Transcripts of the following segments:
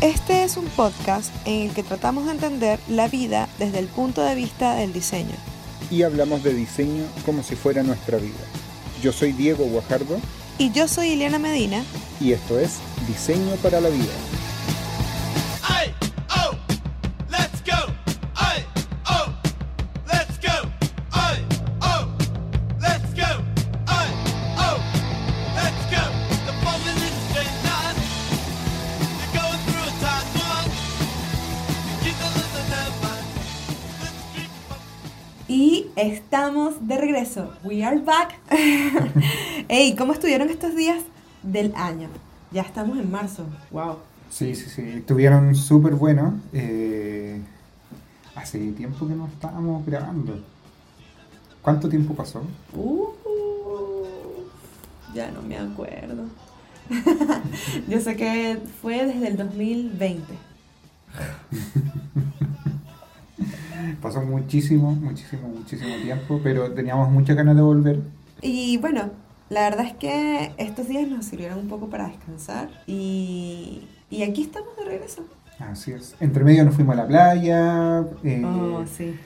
Este es un podcast en el que tratamos de entender la vida desde el punto de vista del diseño. Y hablamos de diseño como si fuera nuestra vida. Yo soy Diego Guajardo. Y yo soy Ileana Medina. Y esto es Diseño para la Vida. Estamos de regreso. We are back. hey, ¿cómo estuvieron estos días del año? Ya estamos en marzo. Wow. Sí, sí, sí. Estuvieron súper buenos. Eh, hace tiempo que no estábamos grabando. ¿Cuánto tiempo pasó? Uh, ya no me acuerdo. Yo sé que fue desde el 2020. Pasó muchísimo, muchísimo, muchísimo tiempo, pero teníamos muchas ganas de volver. Y bueno, la verdad es que estos días nos sirvieron un poco para descansar y, y aquí estamos de regreso. Así es. Entre medio nos fuimos a la playa. Eh, oh, sí.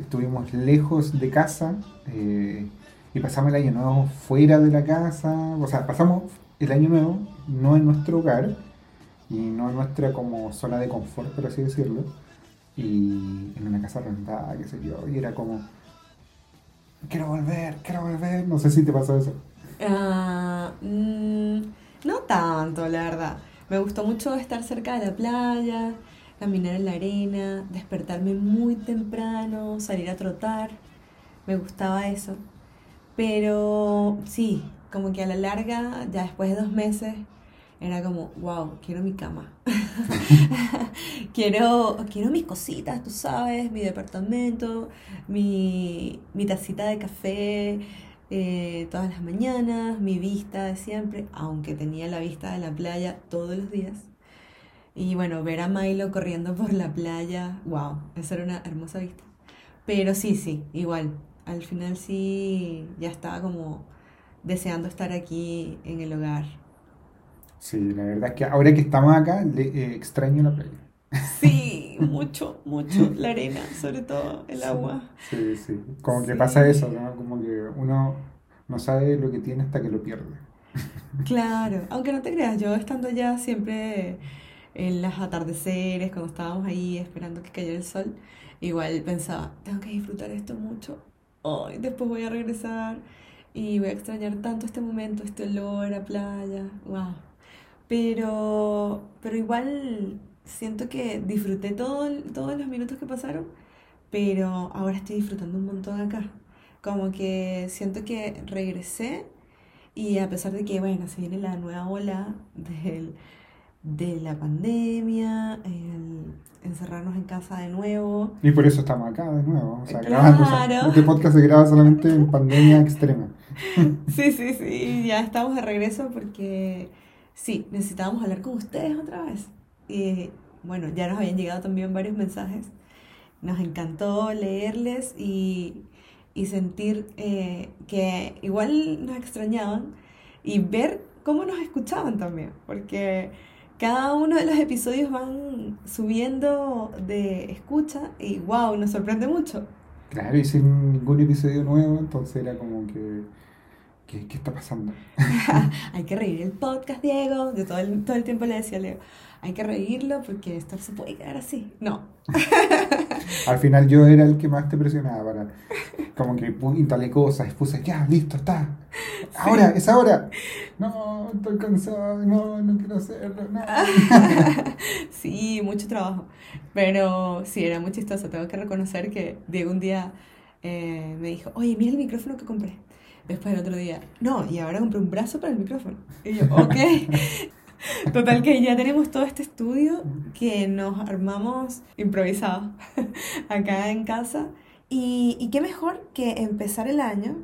estuvimos lejos de casa eh, y pasamos el año nuevo fuera de la casa. O sea, pasamos el año nuevo no en nuestro hogar y no en nuestra como zona de confort, por así decirlo y en una casa rentada, qué sé yo, y era como, quiero volver, quiero volver, no sé si te pasó eso. Mm, no tanto, la verdad. Me gustó mucho estar cerca de la playa, caminar en la arena, despertarme muy temprano, salir a trotar. Me gustaba eso. Pero sí, como que a la larga, ya después de dos meses, era como, wow, quiero mi cama. quiero, quiero mis cositas, tú sabes, mi departamento, mi, mi tacita de café eh, todas las mañanas, mi vista de siempre, aunque tenía la vista de la playa todos los días. Y bueno, ver a Milo corriendo por la playa, wow, esa era una hermosa vista. Pero sí, sí, igual, al final sí, ya estaba como deseando estar aquí en el hogar Sí, la verdad es que ahora que estamos acá, le, eh, extraño la playa. Sí, mucho, mucho. La arena, sobre todo, el agua. Sí, sí. Como que pasa eso, ¿no? Como que uno no sabe lo que tiene hasta que lo pierde. Claro, aunque no te creas, yo estando allá siempre en las atardeceres, cuando estábamos ahí esperando que cayera el sol, igual pensaba, tengo que disfrutar esto mucho. Hoy, después voy a regresar y voy a extrañar tanto este momento, este olor a playa. Wow. Pero, pero igual siento que disfruté todo, todos los minutos que pasaron, pero ahora estoy disfrutando un montón acá. Como que siento que regresé y a pesar de que, bueno, se viene la nueva ola del, de la pandemia, el encerrarnos en casa de nuevo. Y por eso estamos acá de nuevo, o sea, grabando. este podcast se graba solamente en pandemia extrema. sí, sí, sí, ya estamos de regreso porque sí, necesitábamos hablar con ustedes otra vez. Y bueno, ya nos habían llegado también varios mensajes. Nos encantó leerles y, y sentir eh, que igual nos extrañaban y ver cómo nos escuchaban también, porque cada uno de los episodios van subiendo de escucha y wow, nos sorprende mucho. Claro, y sin ningún episodio nuevo, entonces era como que ¿Qué, ¿Qué, está pasando? hay que reír el podcast, Diego. De todo el, todo el tiempo le decía a Leo, hay que reírlo porque esto se puede quedar así. No. Al final yo era el que más te presionaba para, como que instalé cosas, puse, ya, listo, está. Ahora, es ahora. No, estoy cansado, no, no quiero hacerlo, no. sí, mucho trabajo. Pero sí, era muy chistoso. Tengo que reconocer que Diego un día eh, me dijo, oye, mira el micrófono que compré. Después el otro día, no, y ahora compré un brazo para el micrófono. Y yo, ok. Total que ya tenemos todo este estudio que nos armamos improvisados acá en casa. Y, y, qué mejor que empezar el año,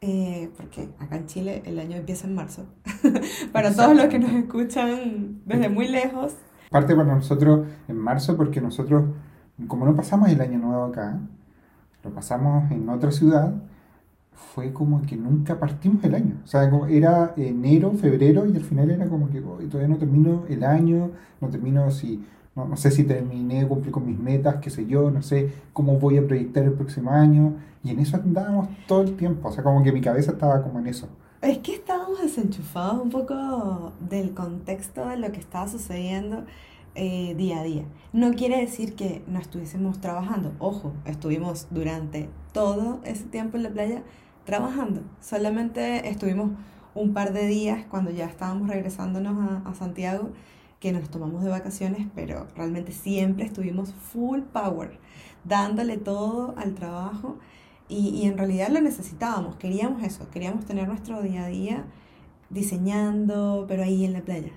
eh, porque acá en Chile el año empieza en marzo, para todos los que nos escuchan desde muy lejos. Parte para nosotros en marzo porque nosotros, como no pasamos el año nuevo acá, lo pasamos en otra ciudad, fue como que nunca partimos el año. O sea, era enero, febrero y al final era como que "Uy, todavía no termino el año, no termino si, no, no sé si terminé de cumplir con mis metas, qué sé yo, no sé cómo voy a proyectar el próximo año. Y en eso andábamos todo el tiempo. O sea, como que mi cabeza estaba como en eso. Es que estábamos desenchufados un poco del contexto de lo que estaba sucediendo eh, día a día. No quiere decir que no estuviésemos trabajando. Ojo, estuvimos durante todo ese tiempo en la playa trabajando. Solamente estuvimos un par de días cuando ya estábamos regresándonos a, Santiago que nos tomamos de vacaciones, pero realmente siempre estuvimos full power, dándole todo al trabajo y, y en realidad lo necesitábamos, queríamos eso, queríamos tener nuestro día a día diseñando, pero ahí en la playa.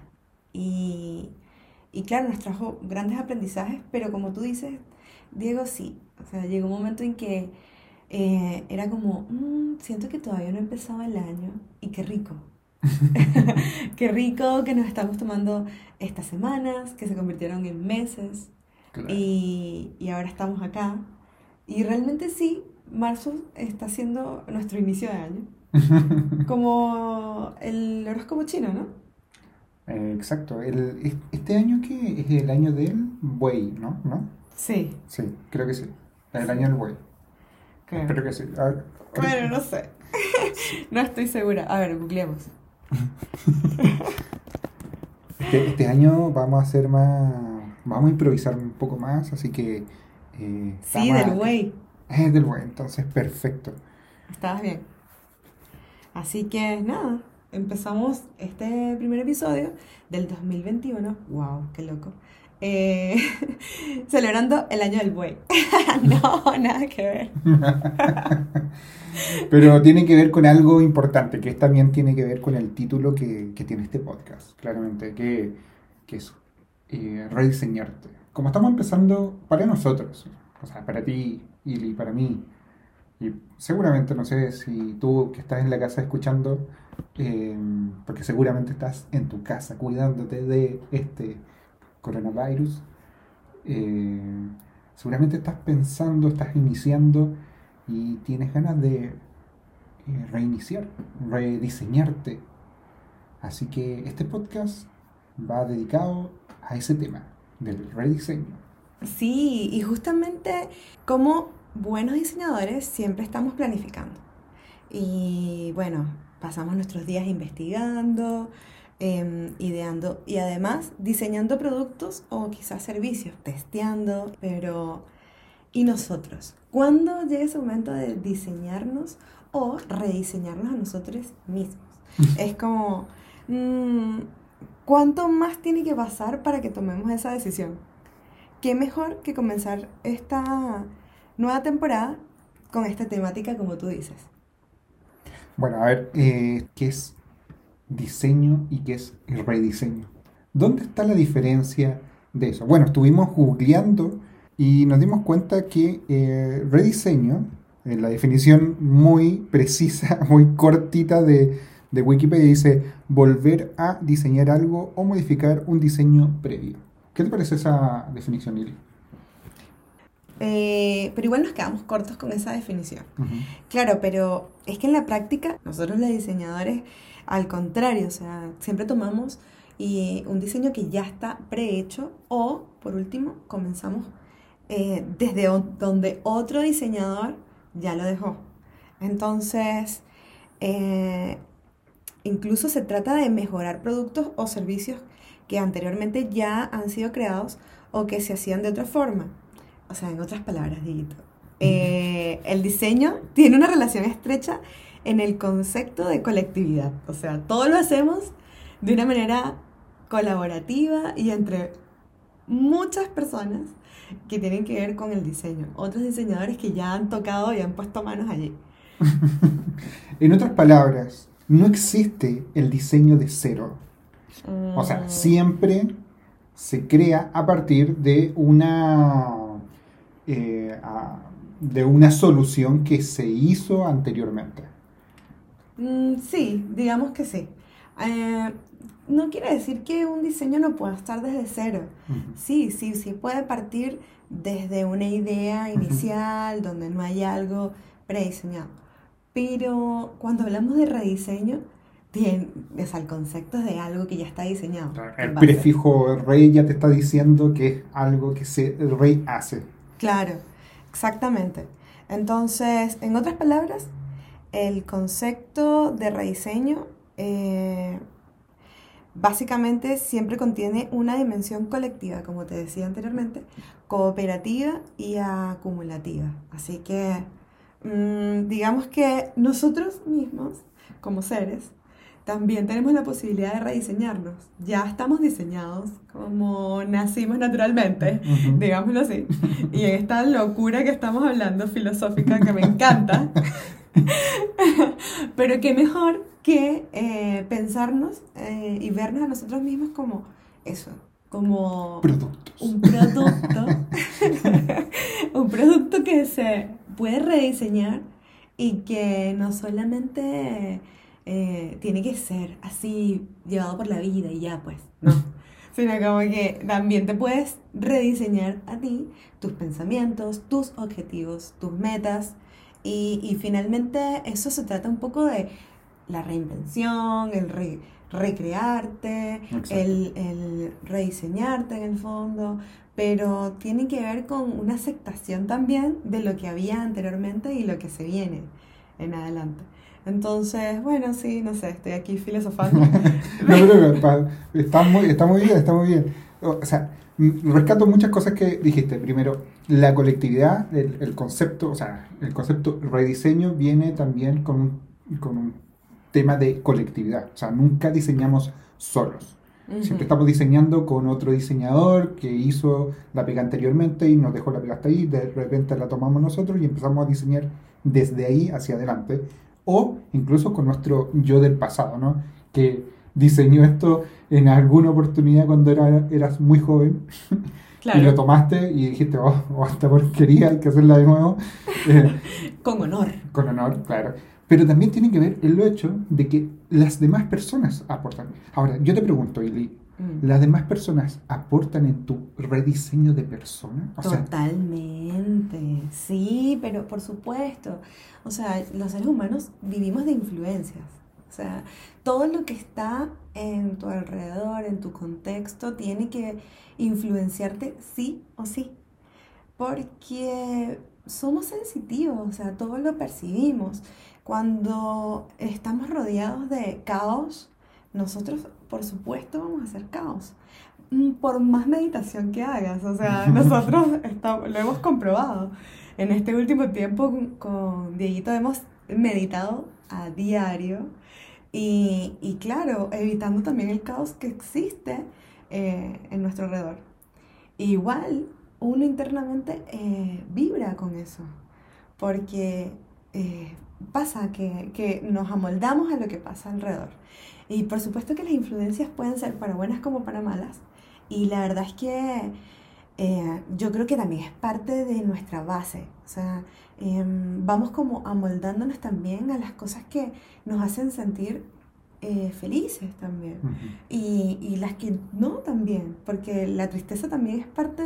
Y, y claro, nos trajo grandes aprendizajes, pero como tú dices, Diego, sí, o sea, llegó un momento en que eh, era como, "Mm, siento que todavía no empezaba el año y qué rico. qué rico que nos estamos tomando estas semanas, que se convirtieron en meses Claro. y, y ahora estamos acá. Y realmente sí, marzo está siendo nuestro inicio de año, como el horóscopo chino, ¿no? Exacto. El, es- este año que es el año del buey, ¿no? ¿No? Sí, Sí, creo que sí. El año del buey. Creo. Que sí. A ver, creo- Bueno, no sé. No estoy segura. A ver, googleemos. Este, este año vamos a hacer más. Vamos a improvisar un poco más, así que. eh, Sí, del güey. Es del buey, entonces perfecto. Estabas bien. Así que nada, empezamos este primer episodio del 2021. ¡Wow! ¡Qué loco! Eh, celebrando el año del buey. no, nada que ver. Pero tiene que ver con algo importante, que también tiene que ver con el título que, tiene este podcast, claramente, que, que es eh, rediseñarte. Como estamos empezando para nosotros, o sea, para ti y para mí, y seguramente, no sé si tú que estás en la casa escuchando, eh, porque seguramente estás en tu casa cuidándote de este coronavirus, eh, seguramente estás pensando, estás iniciando y tienes ganas de eh, reiniciar, rediseñarte. Así que este podcast va dedicado a ese tema del rediseño. Sí, y justamente como buenos diseñadores siempre estamos planificando. Y bueno, pasamos nuestros días investigando, em, ideando y además diseñando productos o quizás servicios, testeando, pero ¿y nosotros? ¿Cuándo llega ese momento de diseñarnos o rediseñarnos a nosotros mismos? Es como, mm, ¿cuánto más tiene que pasar para que tomemos esa decisión? ¿Qué mejor que comenzar esta nueva temporada con esta temática como tú dices? Bueno, a ver, eh, ¿qué es diseño y qué es rediseño? ¿Dónde está la diferencia de eso? Bueno, estuvimos googleando y nos dimos cuenta que eh, rediseño, en la definición muy precisa, muy cortita de, Wikipedia, dice volver a diseñar algo o modificar un diseño previo. ¿Qué te parece esa definición, Lili? Eh, pero igual nos quedamos cortos con esa definición. Claro, pero es que en la práctica nosotros los diseñadores, al contrario, o sea, siempre tomamos y un diseño que ya está prehecho o, por último, comenzamos eh, desde donde otro diseñador ya lo dejó. Entonces, eh, incluso se trata de mejorar productos o servicios que anteriormente ya han sido creados o que se hacían de otra forma. O sea, en otras palabras, Dieguito, eh, el diseño tiene una relación estrecha en el concepto de colectividad. O sea, todo lo hacemos de una manera colaborativa y entre muchas personas que tienen que ver con el diseño. Otros diseñadores que ya han tocado y han puesto manos allí. En otras palabras, no existe el diseño de cero. O sea, Mm, siempre se crea a partir de una eh, a- de una solución que se hizo anteriormente. Mm, sí, digamos que sí. Eh, no quiere decir que un diseño no pueda estar desde cero. Sí, sí, sí puede partir desde una idea inicial donde no hay algo prediseñado. Pero cuando hablamos de rediseño, tiene, o sea, el concepto es de algo que ya está diseñado. El prefijo rey ya te está diciendo que es algo que se, el rey hace. Claro, exactamente. Entonces, en otras palabras, el concepto de rediseño eh, básicamente siempre contiene una dimensión colectiva, como te decía anteriormente, cooperativa y acumulativa. Así que mm, digamos que nosotros mismos, como seres, también tenemos la posibilidad de rediseñarnos. Ya estamos diseñados como nacimos naturalmente, digámoslo así. Y en esta locura que estamos hablando filosófica que me encanta. Pero qué mejor que eh, pensarnos eh, y vernos a nosotros mismos como eso, como un producto, un producto que se puede rediseñar y que no solamente eh, tiene que ser así llevado por la vida y ya pues, no. Sino como que también te puedes rediseñar a ti tus pensamientos, tus objetivos, tus metas. Y, y finalmente eso se trata un poco de la reinvención, el recrearte, el, el, rediseñarte en el fondo, pero tiene que ver con una aceptación también de lo que había anteriormente y lo que se viene en adelante. Entonces, bueno, sí, no sé, estoy aquí filosofando. no, pero está muy, está muy bien, está muy bien. O sea, rescato muchas cosas que dijiste. Primero, la colectividad, el, el concepto, o sea, el concepto rediseño viene también con, con un tema de colectividad. O sea, nunca diseñamos solos. Siempre estamos diseñando con otro diseñador que hizo la pega anteriormente y nos dejó la pega hasta ahí, de repente la tomamos nosotros y empezamos a diseñar desde ahí hacia adelante. O incluso con nuestro yo del pasado, ¿no? Que diseñó esto en alguna oportunidad cuando era, eras muy joven. Y lo tomaste y dijiste, oh, oh, esta porquería, hay que hacerla de nuevo. con honor. Con honor, claro. Pero también tiene que ver el hecho de que las demás personas aportan. Ahora, yo te pregunto, Ili, mm. ¿las demás personas aportan en tu rediseño de persona? Totalmente, sí, pero por supuesto. O sea, los seres humanos vivimos de influencias. O sea, todo lo que está en tu alrededor, en tu contexto, tiene que influenciarte sí o sí. Porque somos sensitivos, o sea, todo lo percibimos. Cuando estamos rodeados de caos, nosotros, por supuesto, vamos a hacer caos. Mm, por más meditación que hagas, o sea, nosotros lo hemos comprobado. En este último tiempo con Dieguito hemos meditado a diario y, y claro, evitando también el caos que existe eh, en nuestro alrededor. Igual, uno internamente eh, vibra con eso, porque eh, pasa que, que, nos amoldamos a lo que pasa alrededor. Y por supuesto que las influencias pueden ser para buenas como para malas. Y la verdad es que eh, yo creo que también es parte de nuestra base. O sea, em, vamos como amoldándonos también a las cosas que nos hacen sentir eh, felices también. y, y, las que no también. Porque la tristeza también es parte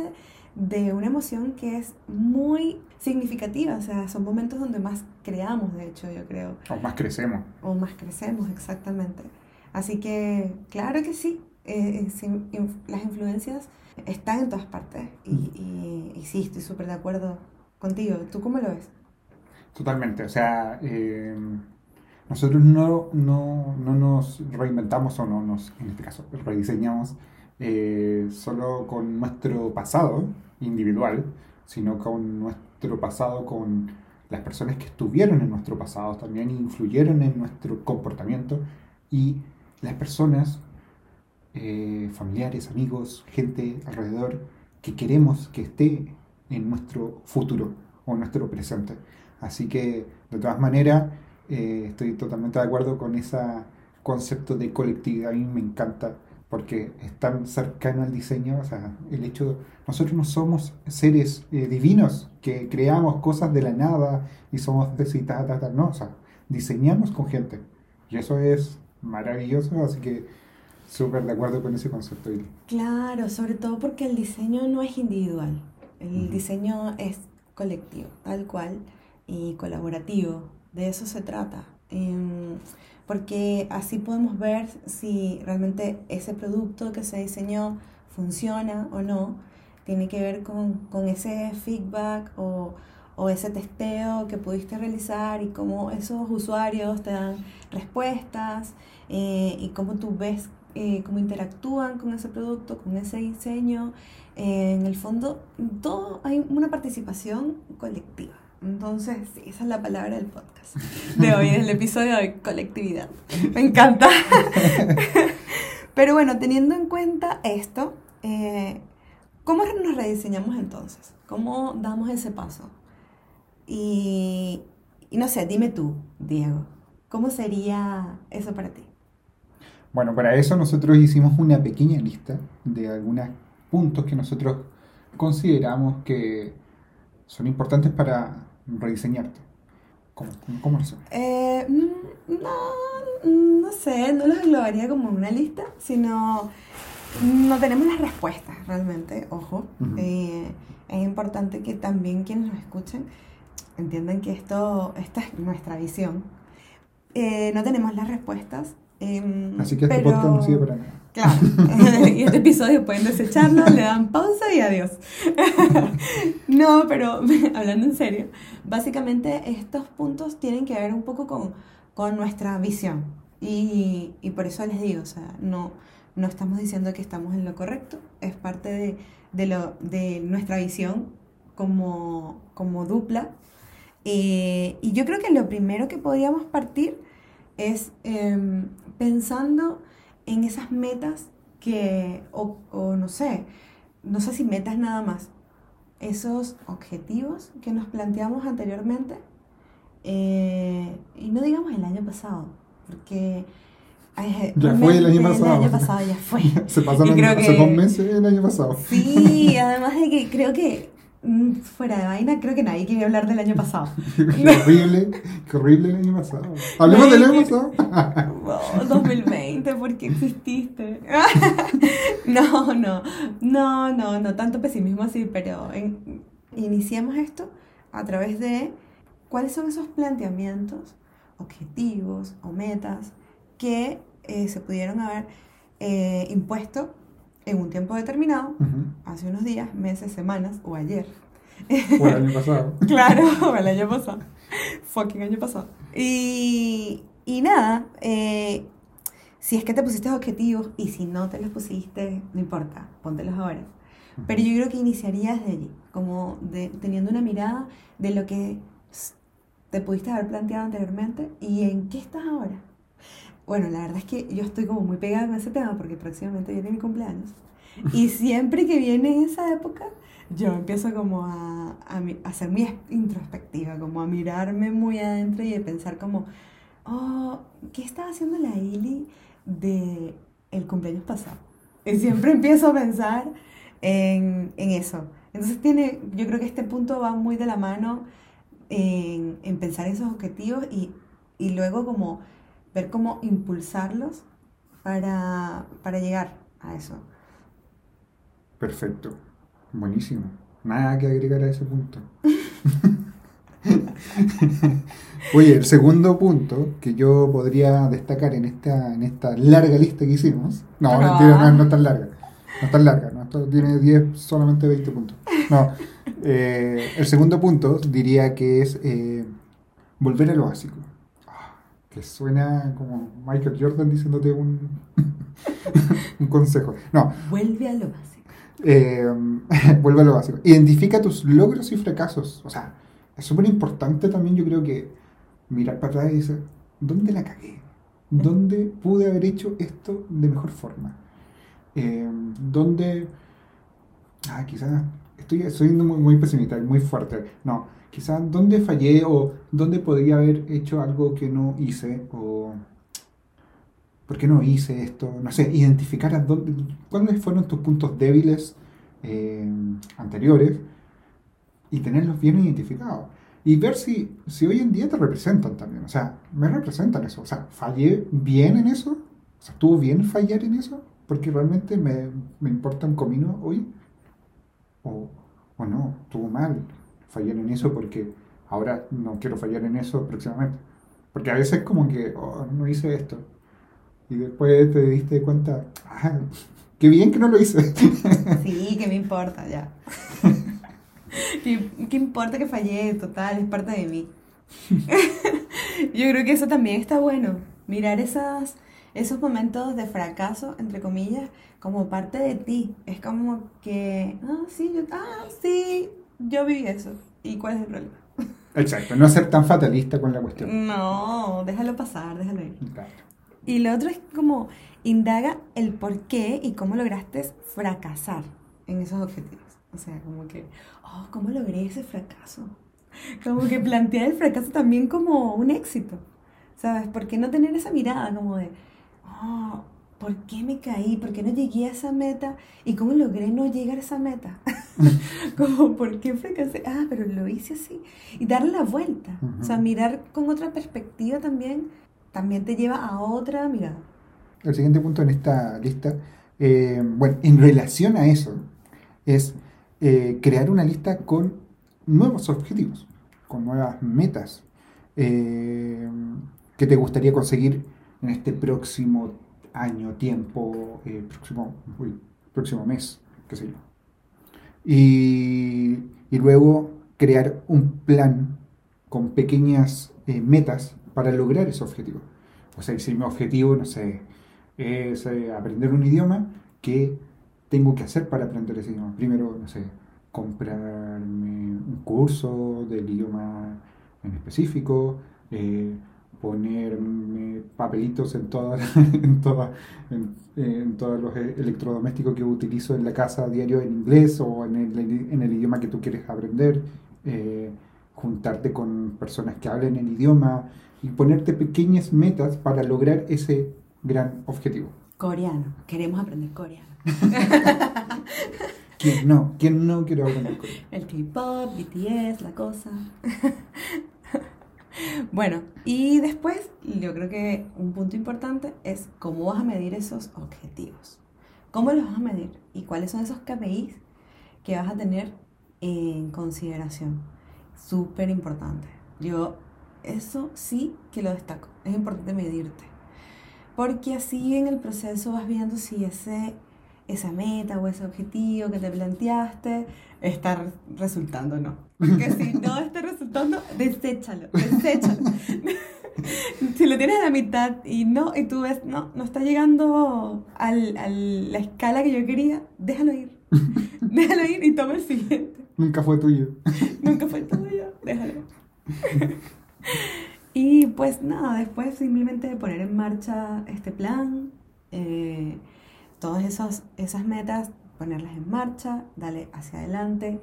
de una emoción que es muy significativa, o sea, son momentos donde más creamos, de hecho, yo creo. O más crecemos. O más crecemos, exactamente. Así que, claro que sí, eh, eh, las influencias están en todas partes y, y, sí, estoy súper de acuerdo contigo. ¿Tú cómo lo ves? Totalmente, o sea, eh, nosotros no, no, no, nos reinventamos o no nos, en este caso, rediseñamos solo con nuestro pasado, individual, sino con nuestro pasado, con las personas que estuvieron en nuestro pasado también influyeron en nuestro comportamiento y las personas, eh, familiares, amigos, gente alrededor que queremos que esté en nuestro futuro o nuestro presente. Así que, de todas maneras, eh, estoy totalmente de acuerdo con ese concepto de colectividad. A mí me encanta porque es tan cercano al diseño, o sea, el hecho, nosotros no somos seres eh, divinos que creamos cosas de la nada y somos de ta, ta, no, o sea, diseñamos con gente y eso es maravilloso, así que súper de acuerdo con ese concepto. Claro, sobre todo porque el diseño no es individual, el diseño es colectivo, tal cual, y colaborativo. de eso se trata. Em, porque así podemos ver si realmente ese producto que se diseñó funciona o no. Tiene que ver con, con ese feedback o, o, ese testeo que pudiste realizar y cómo esos usuarios te dan respuestas eh, y cómo tú ves eh, cómo interactúan con ese producto, con ese diseño. Eh, en el fondo, todo hay una participación colectiva. Entonces, sí, esa es la palabra del podcast de hoy, el episodio de colectividad. Me encanta. Pero bueno, teniendo en cuenta esto, eh, ¿cómo nos rediseñamos entonces? ¿Cómo damos ese paso? Y no sé, dime tú, Diego, ¿cómo sería eso para ti? Bueno, para eso nosotros hicimos una pequeña lista de algunos puntos que nosotros consideramos que son importantes para rediseñarte. ¿Cómo, cómo lo eh, mm, no, no sé, no los englobaría como una lista, sino no tenemos las respuestas realmente, ojo. Eh, es importante que también quienes nos escuchen entiendan que esto, esta es nuestra visión. Eh, no tenemos las respuestas. Em, Así que este podcast no sirve para nada. Claro, y este episodio pueden desecharlo, le dan pausa y adiós. no, pero hablando en serio, básicamente estos puntos tienen que ver un poco con, con nuestra visión. Y, y, por eso les digo, o sea, no, no estamos diciendo que estamos en lo correcto, es parte de, de, lo, de nuestra visión como, como dupla. Eh, y yo creo que lo primero que podríamos partir es eh, pensando en esas metas que, o, o, no sé, no sé si metas nada más, esos objetivos que nos planteamos anteriormente, eh, y no digamos el año pasado, porque... ya fue el año pasado. El año pasado ya fue. Se pasaron dos meses el año pasado. Sí, además de que creo que fuera de vaina, creo que nadie quiere hablar del año pasado. qué horrible, qué horrible el año pasado. Hablemos del año pasado. 2020, ¿por qué exististe? no, no, no, no, no tanto pesimismo así, pero iniciamos esto a través de cuáles son esos planteamientos, objetivos o metas que eh, se pudieron haber eh, impuesto en un tiempo determinado, hace unos días, meses, semanas o ayer. O el año pasado. claro, o el año pasado. Fucking año pasado. Y, y nada, eh, si es que te pusiste objetivos y si no te los pusiste, no importa, póntelos ahora. Pero yo creo que iniciaría desde allí, como de, teniendo una mirada de lo que te pudiste haber planteado anteriormente y en qué estás ahora. Bueno, la verdad es que yo estoy como muy pegada con ese tema porque próximamente viene mi cumpleaños. Y siempre que viene esa época, yo empiezo como a, a, a ser muy introspectiva, como a mirarme muy adentro y a pensar como, oh, ¿qué estaba haciendo la Ili de el cumpleaños pasado? Y siempre empiezo a pensar en, en eso. Entonces tiene, yo creo que este punto va muy de la mano en, en pensar esos objetivos y, y luego como ver cómo impulsarlos para, para llegar a eso. Perfecto, buenísimo. Nada que agregar a ese punto. Oye, el segundo punto que yo podría destacar en esta, en esta larga lista que hicimos. No, mentira, no, es tan larga. No es tan larga, ¿no? Esto tiene 10, solamente 20 puntos. No. Eh, el segundo punto diría que es eh, volver a lo básico que suena como Michael Jordan diciéndote un, un consejo. No. Vuelve a lo básico. Eh, vuelve a lo básico. Identifica tus logros y fracasos. O sea, es súper importante también, yo creo que mirar para atrás y decir, ¿dónde la cagué? ¿Dónde pude haber hecho esto de mejor forma? Eh, ¿Dónde... Ah, quizás estoy siendo muy, muy pesimista, muy fuerte. No, quizás dónde fallé o dónde podría haber hecho algo que no hice o por qué no hice esto, no sé, identificar a dónde, cuáles fueron tus puntos débiles eh, anteriores y tenerlos bien identificados. Y ver si, si hoy en día te representan también, o sea, me representan eso, o sea, fallé bien en eso, o sea, estuvo bien fallar en eso, porque realmente me, me importa un comino hoy, o, o no, estuvo mal, fallar en eso porque ahora no quiero fallar en eso próximamente. Porque a veces como que, oh, no hice esto. Y después te diste cuenta, ah, qué bien que no lo hice. Sí, que me importa ya. ¿Qué, ¿Qué importa que fallé? Total, es parte de mí. Yo creo que eso también está bueno. Mirar esas, esos momentos de fracaso, entre comillas, como parte de ti. Es como que, ah, sí, yo, ah, sí, yo viví eso. ¿Y cuál es el problema? Exacto, no ser tan fatalista con la cuestión. No, déjalo pasar, déjalo ir. Claro. Y lo otro es como indaga el por qué y cómo lograste fracasar en esos objetivos. O sea, como que, oh, ¿cómo logré ese fracaso? Como que plantear el fracaso también como un éxito. ¿Sabes? ¿Por qué no tener esa mirada como de, oh, ¿por qué me caí? ¿Por qué no llegué a esa meta? ¿Y cómo logré no llegar a esa meta? como, ¿por qué fracasé? Ah, pero lo hice así. Y darle la vuelta. O sea, mirar con otra perspectiva también, también te lleva a otra mirada. El siguiente punto en esta lista, eh, bueno, en relación a eso, es eh, crear una lista con nuevos objetivos, con nuevas metas eh, que te gustaría conseguir en este próximo año, tiempo, próximo, uy, próximo mes, qué sé yo. Y, luego crear un plan con pequeñas eh, metas para lograr ese objetivo. O sea, si mi objetivo, no sé, es eh, aprender un idioma, ¿qué tengo que hacer para aprender ese idioma? Primero, no sé, comprarme un curso del idioma en específico, eh, ponerme papelitos en todas en toda, en, en todos los electrodomésticos que utilizo en la casa a diario en inglés o en el, en el idioma que tú quieres aprender, eh, juntarte con personas que hablen el idioma y ponerte pequeñas metas para lograr ese gran objetivo. Coreano. Queremos aprender coreano. ¿Quién no? ¿Quién no quiere aprender coreano? El K-pop, BTS, la cosa. Bueno, y después yo creo que un punto importante es cómo vas a medir esos objetivos. ¿Cómo los vas a medir? ¿Y cuáles son esos KPIs que vas a tener en consideración? Súper importante. Yo eso sí que lo destaco. Es importante medirte. Porque así en el proceso vas viendo si ese, esa meta o ese objetivo que te planteaste está resultando o no. Porque si no está resultando, deséchalo, deséchalo. si lo tienes a la mitad y no, y tú ves, no, no está llegando al, a la escala que yo quería, déjalo ir. déjalo ir y toma el siguiente. Nunca fue tuyo. Nunca fue tuyo, déjalo. y pues nada, después simplemente de poner en marcha este plan, eh, todas esas, esas metas, ponerlas en marcha, dale hacia adelante,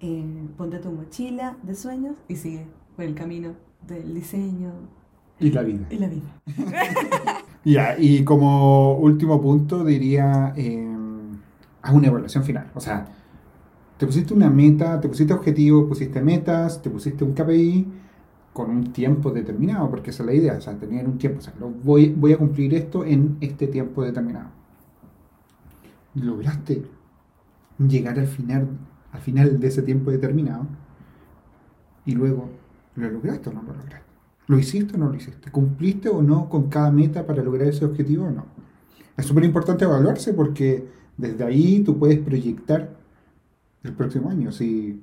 eh, ponte tu mochila de sueños y sigue por el camino del diseño Y la vida. y la vida. Ya, y como último punto diría, eh, haz una evaluación final. O sea, te pusiste una meta, te pusiste objetivo, pusiste metas, te pusiste un KPI con un tiempo determinado, porque esa es la idea, o sea, tener un tiempo, o sea, lo voy, voy a cumplir esto en este tiempo determinado. Lograste llegar al final, al final de ese tiempo determinado y luego, ¿lo lograste o no lo lograste? ¿Lo hiciste o no lo hiciste? ¿Cumpliste o no con cada meta para lograr ese objetivo o no? Es súper importante evaluarse porque desde ahí tú puedes proyectar el próximo año, sí,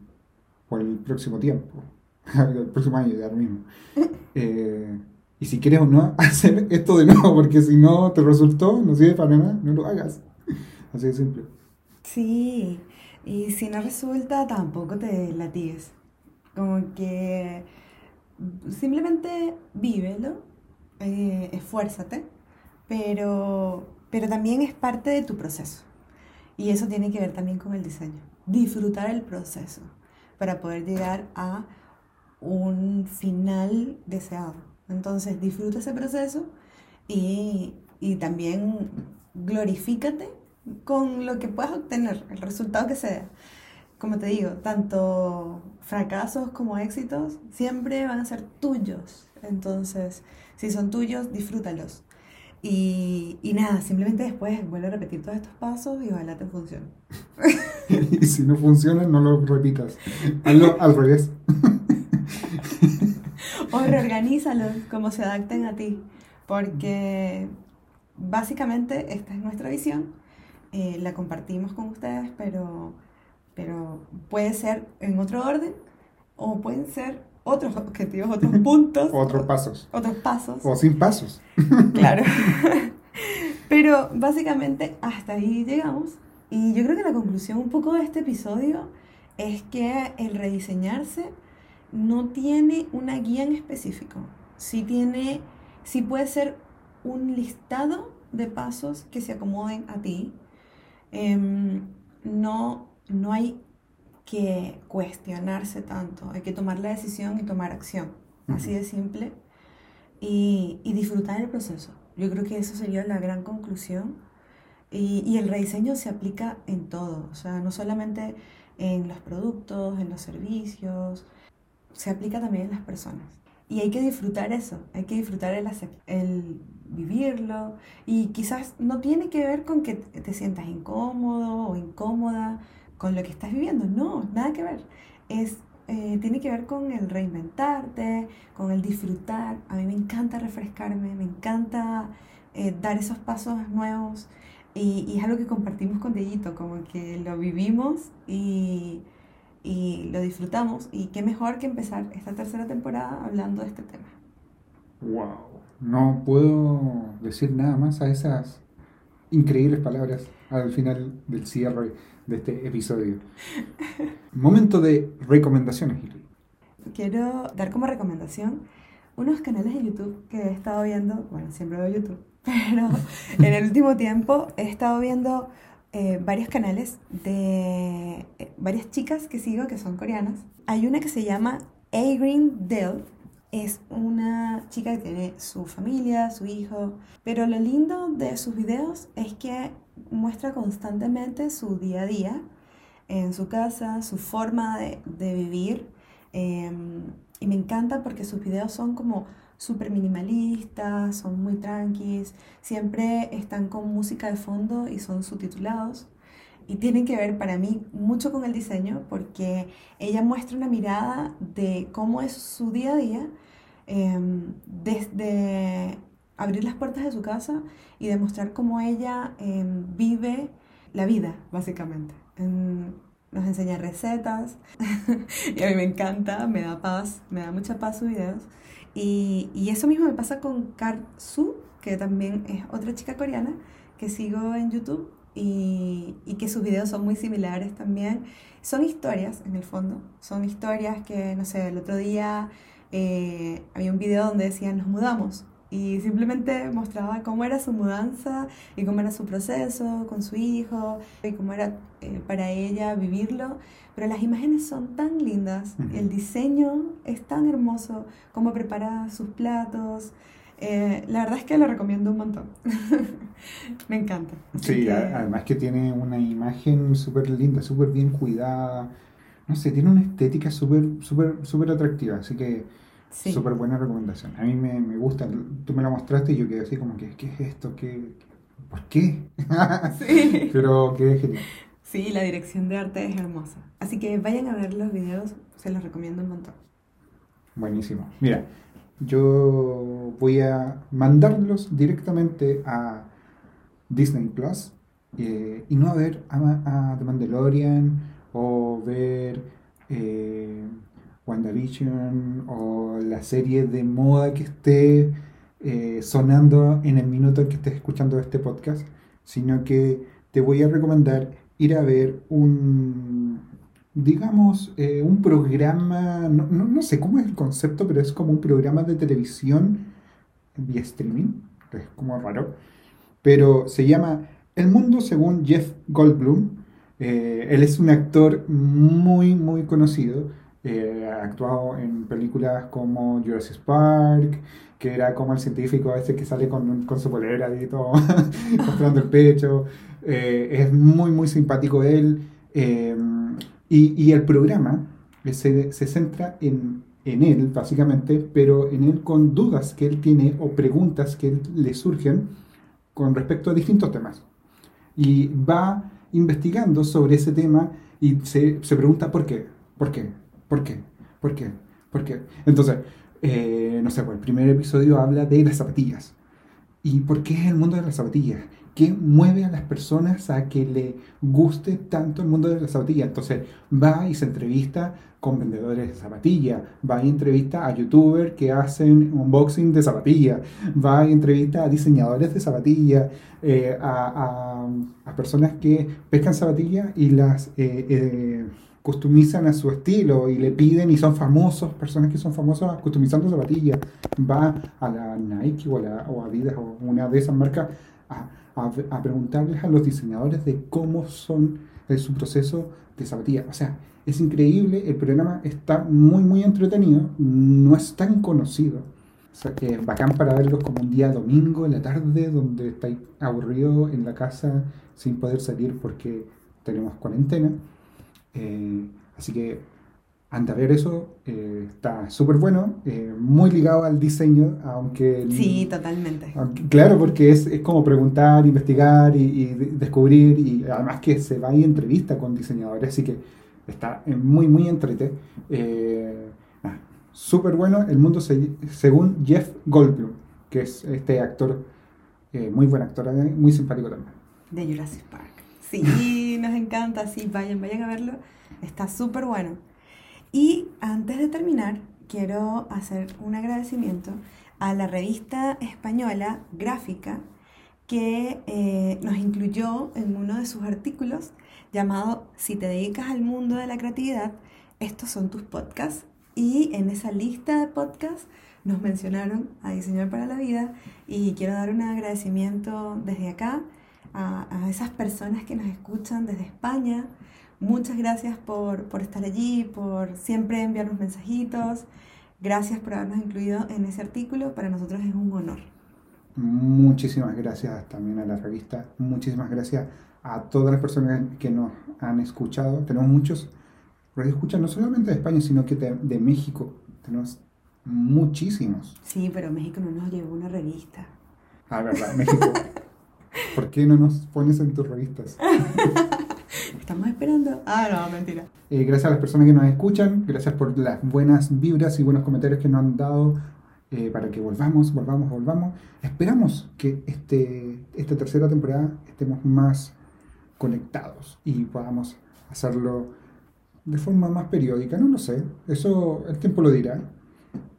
o el próximo tiempo, el próximo año, ya lo mismo. Eh, y si quieres o no hacer esto de nuevo, porque si no te resultó, no sirve para nada, no lo hagas. Así de simple. Sí, y si no resulta, tampoco te latigues. Como que simplemente vívelo, eh, esfuérzate, pero, pero también es parte de tu proceso. Y eso tiene que ver también con el diseño. Disfrutar el proceso para poder llegar a un final deseado. Entonces disfruta ese proceso y, y también glorifícate con lo que puedas obtener, el resultado que sea. Como te digo, tanto fracasos como éxitos siempre van a ser tuyos. Entonces, si son tuyos, disfrútalos. Y, y nada, simplemente después vuelve a repetir todos estos pasos y ojalá te funcione. y si no funciona, no lo repitas. Hazlo al revés. pero organízalos como se adapten a ti, porque básicamente esta es nuestra visión, eh, la compartimos con ustedes, pero, pero puede ser en otro orden o pueden ser otros objetivos, otros puntos. otros pasos. Otros pasos. O sin pasos. Claro. Pero básicamente hasta ahí llegamos. Y yo creo que la conclusión un poco de este episodio es que el rediseñarse no tiene una guía en específico. Sí tiene, sí puede ser un listado de pasos que se acomoden a ti. Em, no, no hay que cuestionarse tanto, hay que tomar la decisión y tomar acción, así de simple, y, y, disfrutar el proceso. Yo creo que eso sería la gran conclusión. Y, y, el rediseño se aplica en todo, o sea, no solamente en los productos, en los servicios, se aplica también en las personas. Y hay que disfrutar eso, hay que disfrutar el, el vivirlo. Y quizás no tiene que ver con que te sientas incómodo o incómoda, con lo que estás viviendo. No, nada que ver. Es, eh, tiene que ver con el reinventarte, con el disfrutar. A mí me encanta refrescarme, me encanta eh, dar esos pasos nuevos. Y, y, es algo que compartimos con Deyito, como que lo vivimos y, y lo disfrutamos. Y qué mejor que empezar esta tercera temporada hablando de este tema. ¡Wow! No puedo decir nada más a esas increíbles palabras al final del cierre de este episodio. Momento de recomendaciones, Quiero dar como recomendación unos canales de YouTube que he estado viendo, bueno, siempre veo YouTube, pero en el último tiempo he estado viendo eh, varios canales de eh, varias chicas que sigo que son coreanas. Hay una que se llama A-Green Dell, es una chica que tiene su familia, su hijo, pero lo lindo de sus videos es que muestra constantemente su día a día en su casa, su forma de, vivir. Em, y me encanta porque sus videos son como súper minimalistas, son muy tranquis, siempre están con música de fondo y son subtitulados. Y tienen que ver para mí mucho con el diseño porque ella muestra una mirada de cómo es su día a día, em, desde abrir las puertas de su casa y demostrar cómo ella em, vive la vida, básicamente. nos enseña recetas y a mí me encanta, me da paz, me da mucha paz sus videos. Y, y eso mismo me pasa con Kar Su, que también es otra chica coreana que sigo en YouTube y, y, que sus videos son muy similares también. Son historias, en el fondo. Son historias que, no sé, el otro día eh, había un video donde decía nos mudamos y simplemente mostraba cómo era su mudanza y cómo era su proceso con su hijo y cómo era eh, para ella vivirlo. Pero las imágenes son tan lindas, el diseño es tan hermoso, cómo prepara sus platos. Eh, la verdad es que lo recomiendo un montón. Me encanta. sí, además que tiene una imagen súper linda, súper bien cuidada. No sé, tiene una estética súper, súper, súper atractiva. Así que Súper buena recomendación. A mí me, me, gusta. Tú me la mostraste y yo quedé así como que, ¿qué es esto? ¿Qué, ¿Por qué? Sí. Pero qué genial. Sí, la dirección de arte es hermosa. Así que vayan a ver los videos, se los recomiendo un montón. Buenísimo. Mira, yo voy a mandarlos directamente a Disney Plus eh, y no a ver a, The Mandalorian o ver eh, WandaVision o la serie de moda que esté eh, sonando en el minuto en que estés escuchando este podcast, sino que te voy a recomendar ir a ver un, digamos, eh, un programa, no, no, sé cómo es el concepto, pero es como un programa de televisión vía streaming, que es como raro, pero se llama El Mundo según Jeff Goldblum. Eh, él es un actor muy, muy conocido eh, ha actuado en películas como Jurassic Park, que era como el científico ese que sale con, con su polera y todo, mostrando el pecho. Eh, es muy, muy simpático él. Eh, y, el programa se, se centra en, en, él, básicamente, pero en él con dudas que él tiene o preguntas que le surgen con respecto a distintos temas. Y va investigando sobre ese tema y se, se pregunta por qué, por qué, ¿Por qué? ¿Por qué? ¿Por qué? Entonces, eh, no sé, pues, el primer episodio habla de las zapatillas. ¿Y por qué es el mundo de las zapatillas? ¿Qué mueve a las personas a que le guste tanto el mundo de las zapatillas? Entonces va y se entrevista con vendedores de zapatillas, va y entrevista a youtubers que hacen unboxing de zapatillas, va y entrevista a diseñadores de zapatillas, eh, a, a, personas que pescan zapatillas y las... Eh, eh, customizan a su estilo y le piden y son famosos, personas que son famosas customizando zapatillas. Va a la Nike o a, la, o Adidas o una de esas marcas a, a, preguntarles a los diseñadores de cómo son su proceso de zapatillas. O sea, es increíble, el programa está muy, muy entretenido, no es tan conocido. O sea, que bacán para verlo como un día domingo en la tarde, donde estáis aburrido en la casa sin poder salir porque tenemos cuarentena. Eh, así que anda a ver eso, eh, está súper bueno, eh, muy ligado al diseño, aunque... Sí, totalmente. claro, porque es, es, como preguntar, investigar y, descubrir, y además que se va y entrevista con diseñadores, así que está muy, muy entrete. súper bueno, el mundo según Jeff Goldblum, que es este actor, muy buen actor, muy simpático también. De Jurassic Park. Sí, nos encanta, sí, vayan, vayan a verlo. Está súper bueno. Y antes de terminar, quiero hacer un agradecimiento a la revista española Gráfica que eh, nos incluyó en uno de sus artículos llamado Si te dedicas al mundo de la creatividad, estos son tus podcasts. Y en esa lista de podcasts nos mencionaron a Diseñar para la Vida y quiero dar un agradecimiento desde acá a, esas personas que nos escuchan desde España. Muchas gracias por, por estar allí, por siempre enviarnos mensajitos. Gracias por habernos incluido en ese artículo. Para nosotros es un honor. Muchísimas gracias también a la revista. Muchísimas gracias a todas las personas que nos han escuchado. Tenemos muchos escuchan no solamente de España, sino que de, de México. Tenemos muchísimos. Sí, pero México no nos llevó una revista. Ah, verdad, México. ¿Por qué no nos pones en tus revistas? Estamos esperando. Ah, no, mentira. Eh, gracias a las personas que nos escuchan, gracias por las buenas vibras y buenos comentarios que nos han dado eh, para que volvamos, volvamos, volvamos. Esperamos que este, esta tercera temporada estemos más conectados y podamos hacerlo de forma más periódica. No lo sé, eso el tiempo lo dirá.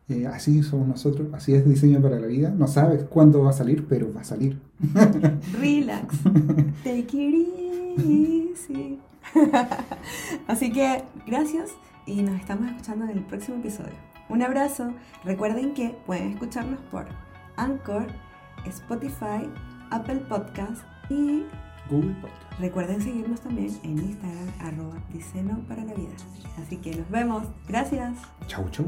Eh, así somos nosotros, así es diseño para la vida. No sabes cuándo va a salir, pero va a salir. Relax. Take it easy. así que gracias y nos estamos escuchando en el próximo episodio. Un abrazo. Recuerden que pueden escucharnos por Anchor, Spotify, Apple Podcast y Google Podcast. Recuerden seguirnos también en Instagram, arroba diseño para la vida. Así que nos vemos. Gracias. Chau, chau.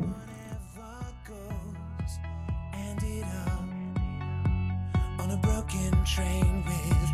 train with